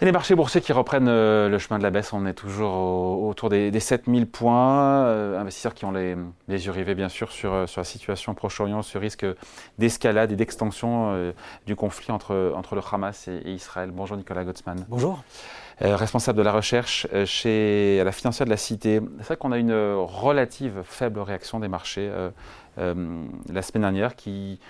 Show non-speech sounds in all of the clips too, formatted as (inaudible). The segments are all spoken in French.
Et les marchés boursiers qui reprennent euh, le chemin de la baisse, on est toujours autour des, 7000 points. Euh, investisseurs qui ont les, yeux rivés, bien sûr, sur, euh, sur la situation Proche-Orient, ce risque d'escalade et d'extension du conflit entre, entre le Hamas et, Israël. Bonjour Nicolas Gottsman. Bonjour. responsable de la recherche chez à la financière de la Cité. C'est vrai qu'on a une relative faible réaction des marchés la semaine dernière qui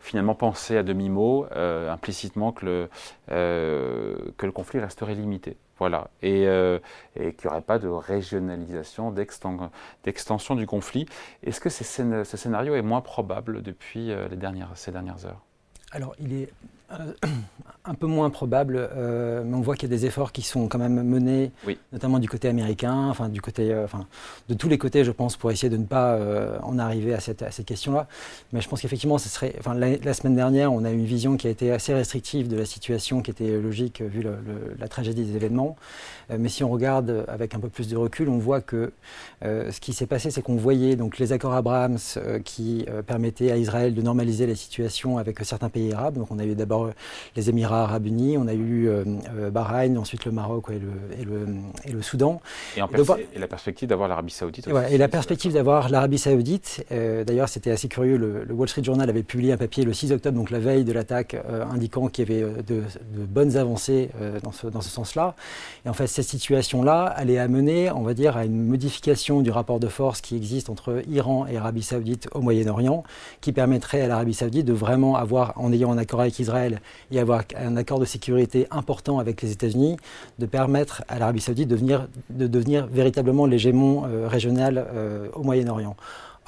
finalement penser à demi-mot, euh, implicitement, que le, euh, que le conflit resterait limité. Voilà. Et, euh, qu'il n'y aurait pas de régionalisation, d'extension du conflit. Est-ce que ce scénario est moins probable depuis les dernières, ces dernières heures? Alors, il est (clears throat) un peu moins probable, euh, mais on voit qu'il y a des efforts qui sont quand même menés, notamment du côté américain, enfin du côté, euh, enfin de tous les côtés, je pense, pour essayer de ne pas euh, en arriver à cette, cette question-là. Mais je pense qu'effectivement, ce serait, enfin la, semaine dernière, on a eu une vision qui a été assez restrictive de la situation, qui était logique vu la tragédie des événements. mais si on regarde avec un peu plus de recul, on voit que ce qui s'est passé, c'est qu'on voyait donc les accords Abrahams qui permettaient à Israël de normaliser la situation avec certains pays arabes. Donc on a eu d'abord les Émirats arabes unis, on a eu euh, euh, Bahreïn, ensuite le Maroc et, le, et, le, Soudan. Et, et, la perspective d'avoir l'Arabie saoudite. et, et la perspective d'avoir l'Arabie saoudite. Euh, d'ailleurs, c'était assez curieux. Le, Wall Street Journal avait publié un papier le 6 octobre, donc la veille de l'attaque, indiquant qu'il y avait de, bonnes avancées dans ce, dans ce sens-là. Et en fait, cette situation-là allait amener, on va dire, à une modification du rapport de force qui existe entre Iran et Arabie saoudite au Moyen-Orient, qui permettrait à l'Arabie saoudite de vraiment avoir, en ayant un accord avec Israël, et avoir un accord de sécurité important avec les États-Unis, de permettre à l'Arabie saoudite de, de devenir véritablement l'hégémon euh, régional euh, au Moyen-Orient.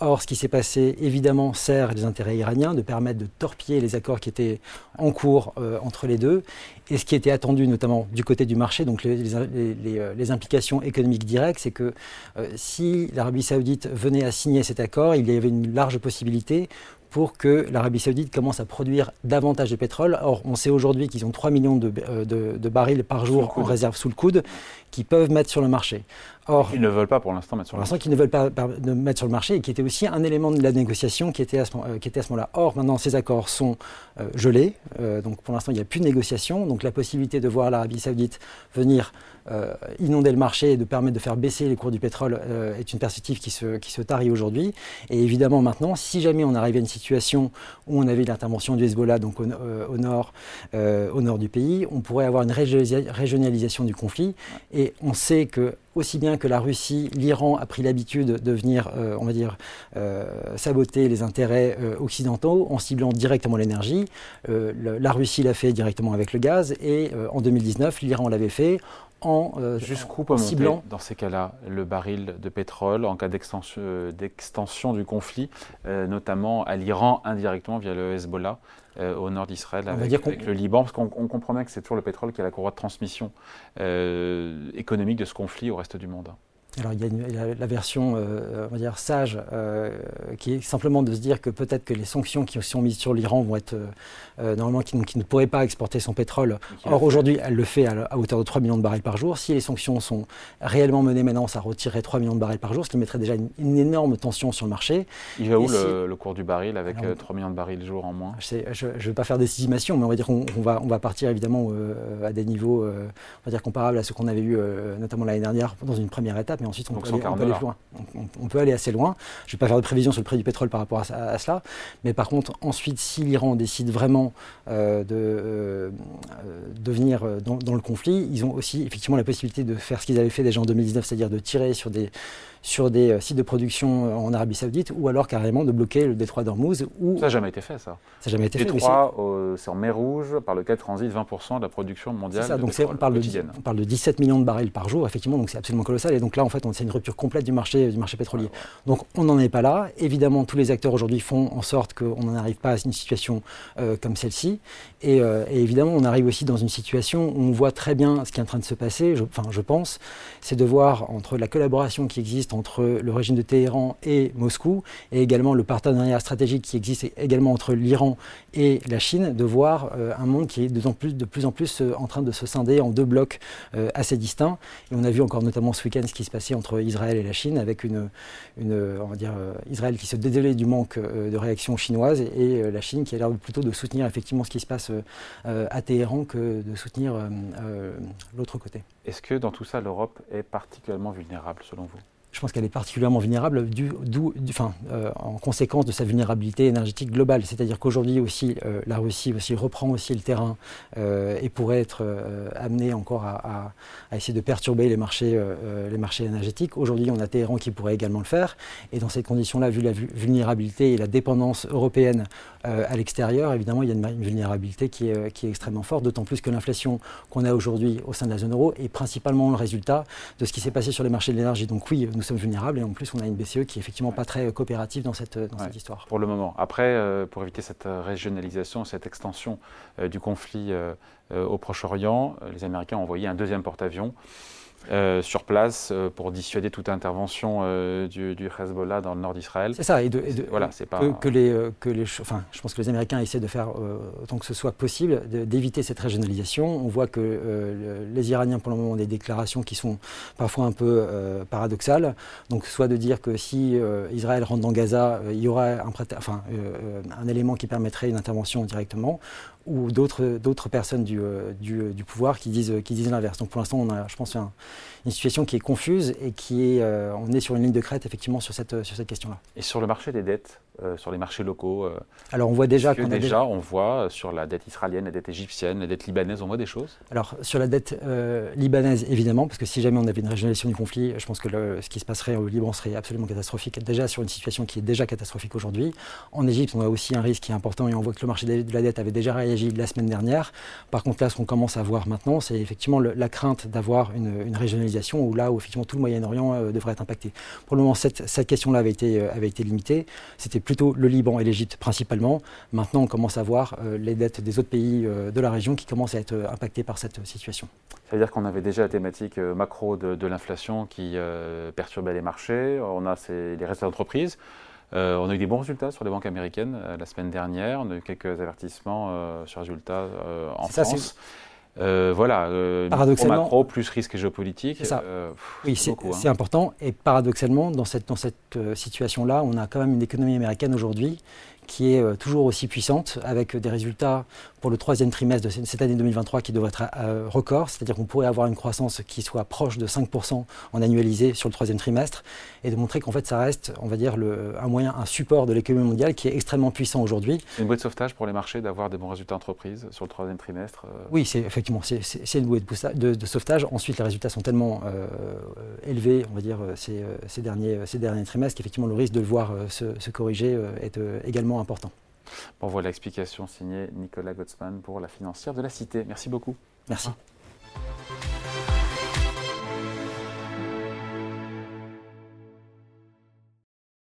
Or, ce qui s'est passé, évidemment, sert les intérêts iraniens de permettre de torpiller les accords qui étaient en cours euh, entre les deux. Et ce qui était attendu, notamment du côté du marché, donc les, implications économiques directes, c'est que si l'Arabie saoudite venait à signer cet accord, il y avait une large possibilité pour que l'Arabie saoudite commence à produire davantage de pétrole. Or, on sait aujourd'hui qu'ils ont 3 millions de, euh, barils par jour en réserve sous le coude qui peuvent mettre sur le marché. Or, ils ne veulent pas pour l'instant mettre sur le marché. Pour l'instant, qu'ils ne veulent pas mettre sur le marché et qui était aussi un élément de la négociation qui était à ce, euh, moment-là. Or, maintenant, ces accords sont euh, gelés. donc, pour l'instant, il n'y a plus de négociation. Donc, la possibilité de voir l'Arabie saoudite venir inonder le marché et de permettre de faire baisser les cours du pétrole est une perspective qui se, qui se tarit aujourd'hui. Et évidemment, maintenant, si jamais on arrive à une situation où on avait l'intervention du Hezbollah donc au, euh, nord, euh, au nord du pays, on pourrait avoir une régionalisation du conflit. Et on sait que aussi bien que la Russie, l'Iran a pris l'habitude de venir, euh, on va dire, saboter les intérêts occidentaux en ciblant directement l'énergie. la Russie l'a fait directement avec le gaz et en 2019, l'Iran l'avait fait en euh, Jusqu'où peut monter, dans ces cas-là, le baril de pétrole en cas d'extension du conflit, euh, notamment à l'Iran indirectement via le Hezbollah euh, au nord d'Israël avec, avec le Liban, parce qu'on comprend bien que c'est toujours le pétrole qui est la courroie de transmission économique de ce conflit au reste du monde. Alors il y a, la, version, euh, on va dire, sage, euh, qui est simplement de se dire que peut-être que les sanctions qui sont mises sur l'Iran vont être, euh, normalement, qui, ne pourrait pas exporter son pétrole. Or aujourd'hui, elle le fait à, hauteur de 3 millions de barils par jour. Si les sanctions sont réellement menées maintenant, ça retirerait 3 millions de barils par jour, ce qui mettrait déjà une, énorme tension sur le marché. Il va où le, cours du baril avec 3 millions de barils jour en moins? Je ne veux pas faire des estimations, mais on va dire qu'on va, on va partir évidemment à des niveaux, on va dire, comparables à ce qu'on avait eu notamment l'année dernière dans une première étape mais ensuite on, peut, aller, loin. On, peut aller assez loin. Je ne vais pas faire de prévision sur le prix du pétrole par rapport à, cela, mais par contre, ensuite, si l'Iran décide vraiment euh, de, euh, de, venir euh, dans, dans, le conflit, ils ont aussi effectivement la possibilité de faire ce qu'ils avaient fait déjà en 2019, c'est-à-dire de tirer sur des sur des euh, sites de production euh, en Arabie Saoudite ou alors carrément de bloquer le détroit d'Ormuz. Ça n'a jamais été fait, ça. Ça n'a jamais été fait. Détroit, c'est en mer Rouge, par lequel transite 20% de la production mondiale. Ça, donc on, parle de, on parle de 17 millions de barils par jour, effectivement, donc c'est absolument colossal. Et donc là, en fait, c'est une rupture complète du marché, du marché pétrolier. Donc on n'en est pas là. Évidemment, tous les acteurs aujourd'hui font en sorte qu'on n'en arrive pas à une situation euh, comme celle-ci. Et, et, évidemment, on arrive aussi dans une situation où on voit très bien ce qui est en train de se passer, je, enfin, je pense, c'est de voir entre la collaboration qui existe entre le régime de Téhéran et Moscou, et également le partenariat stratégique qui existe également entre l'Iran et la Chine, de voir un monde qui est de, plus, de plus en plus en train de se scinder en deux blocs assez distincts. Et on a vu encore notamment ce week-end ce qui se passait entre Israël et la Chine, avec une, Israël qui se désolait du manque de réaction chinoise et la Chine qui a l'air plutôt de soutenir effectivement ce qui se passe à Téhéran que de soutenir l'autre côté. Est-ce que dans tout ça, l'Europe est particulièrement vulnérable selon vous? Je pense qu'elle est particulièrement vulnérable euh, en conséquence de sa vulnérabilité énergétique globale. C'est-à-dire qu'aujourd'hui aussi, euh, la Russie reprend aussi le terrain euh, et pourrait être amenée encore à, essayer de perturber les marchés, énergétiques. Aujourd'hui, on a Téhéran qui pourrait également le faire. Et dans ces conditions-là, vu la vulnérabilité et la dépendance européenne à l'extérieur, évidemment, il y a une, vulnérabilité qui est, extrêmement forte, d'autant plus que l'inflation qu'on a aujourd'hui au sein de la zone euro est principalement le résultat de ce qui s'est passé sur les marchés de l'énergie. Donc oui, sommes vulnérables et en plus on a une BCE qui est effectivement pas très coopérative dans cette, dans cette histoire. Pour le moment. Après, euh, pour éviter cette régionalisation, cette extension euh, du conflit euh, au Proche-Orient, les Américains ont envoyé un deuxième porte-avions euh, sur place euh, pour dissuader toute intervention euh, du, Hezbollah dans le nord d'Israël. C'est ça, et, de, voilà, c'est pas que, les, que les, enfin, je pense que les Américains essaient de faire autant que ce soit possible d'éviter cette régionalisation. On voit que les Iraniens, pour le moment, ont des déclarations qui sont parfois un peu paradoxales. Donc, soit de dire que si Israël rentre dans Gaza, il y aura un, enfin, un élément qui permettrait une intervention directement, ou d'autres personnes du, du, du, pouvoir qui disent, qui disent l'inverse. Donc, pour l'instant, on a, je pense, un une situation qui est confuse et qui est, euh, on est sur une ligne de crête effectivement sur cette, sur cette question-là. Et sur le marché des dettes, euh, sur les marchés locaux euh, Alors on voit déjà qu'on déjà, on voit sur la dette israélienne, la dette égyptienne, la dette libanaise, on voit des choses Alors sur la dette libanaise évidemment, parce que si jamais on avait une régionalisation du conflit, je pense que ce qui se passerait au Liban serait absolument catastrophique, déjà sur une situation qui est déjà catastrophique aujourd'hui. En Égypte, on a aussi un risque qui est important et on voit que le marché de la dette avait déjà réagi la semaine dernière. Par contre là, ce qu'on commence à voir maintenant, c'est effectivement la crainte d'avoir une, une régionalisation où là où effectivement tout le Moyen-Orient euh, devrait être impacté. Pour le moment, cette, cette question-là avait été, euh, avait été limitée. C'était plutôt le Liban et l'Égypte principalement. Maintenant, on commence à voir euh, les dettes des autres pays de la région qui commencent à être impactés par cette situation. Ça veut dire qu'on avait déjà la thématique macro de, l'inflation qui perturbait les marchés. On a les restes d'entreprise. on a eu des bons résultats sur les banques américaines la semaine dernière. On a eu quelques avertissements sur résultats en France. Euh, voilà, euh, paradoxalement, macro plus risque géopolitique. Ça. Euh, oui, c'est hein. important. Et paradoxalement, dans cette, dans cette situation-là, on a quand même une économie américaine aujourd'hui qui est toujours aussi puissante, avec des résultats pour le troisième trimestre de cette année 2023 qui devrait être euh, record, c'est-à-dire qu'on pourrait avoir une croissance qui soit proche de 5% en annualisé sur le troisième trimestre, et de montrer qu'en fait ça reste, on va dire, le, un moyen, un support de l'économie mondiale qui est extrêmement puissant aujourd'hui. C'est une bouée de sauvetage pour les marchés d'avoir des bons résultats d'entreprise sur le troisième trimestre euh Oui, c'est effectivement, c'est une bouée de, de, sauvetage. Ensuite, les résultats sont tellement euh, élevés, on va dire, ces, ces, derniers, ces derniers trimestres, qu'effectivement le risque de le voir se, se corriger est également important. Bon, voilà l'explication signée Nicolas Gottsman pour la financière de la Cité. Merci beaucoup. Merci.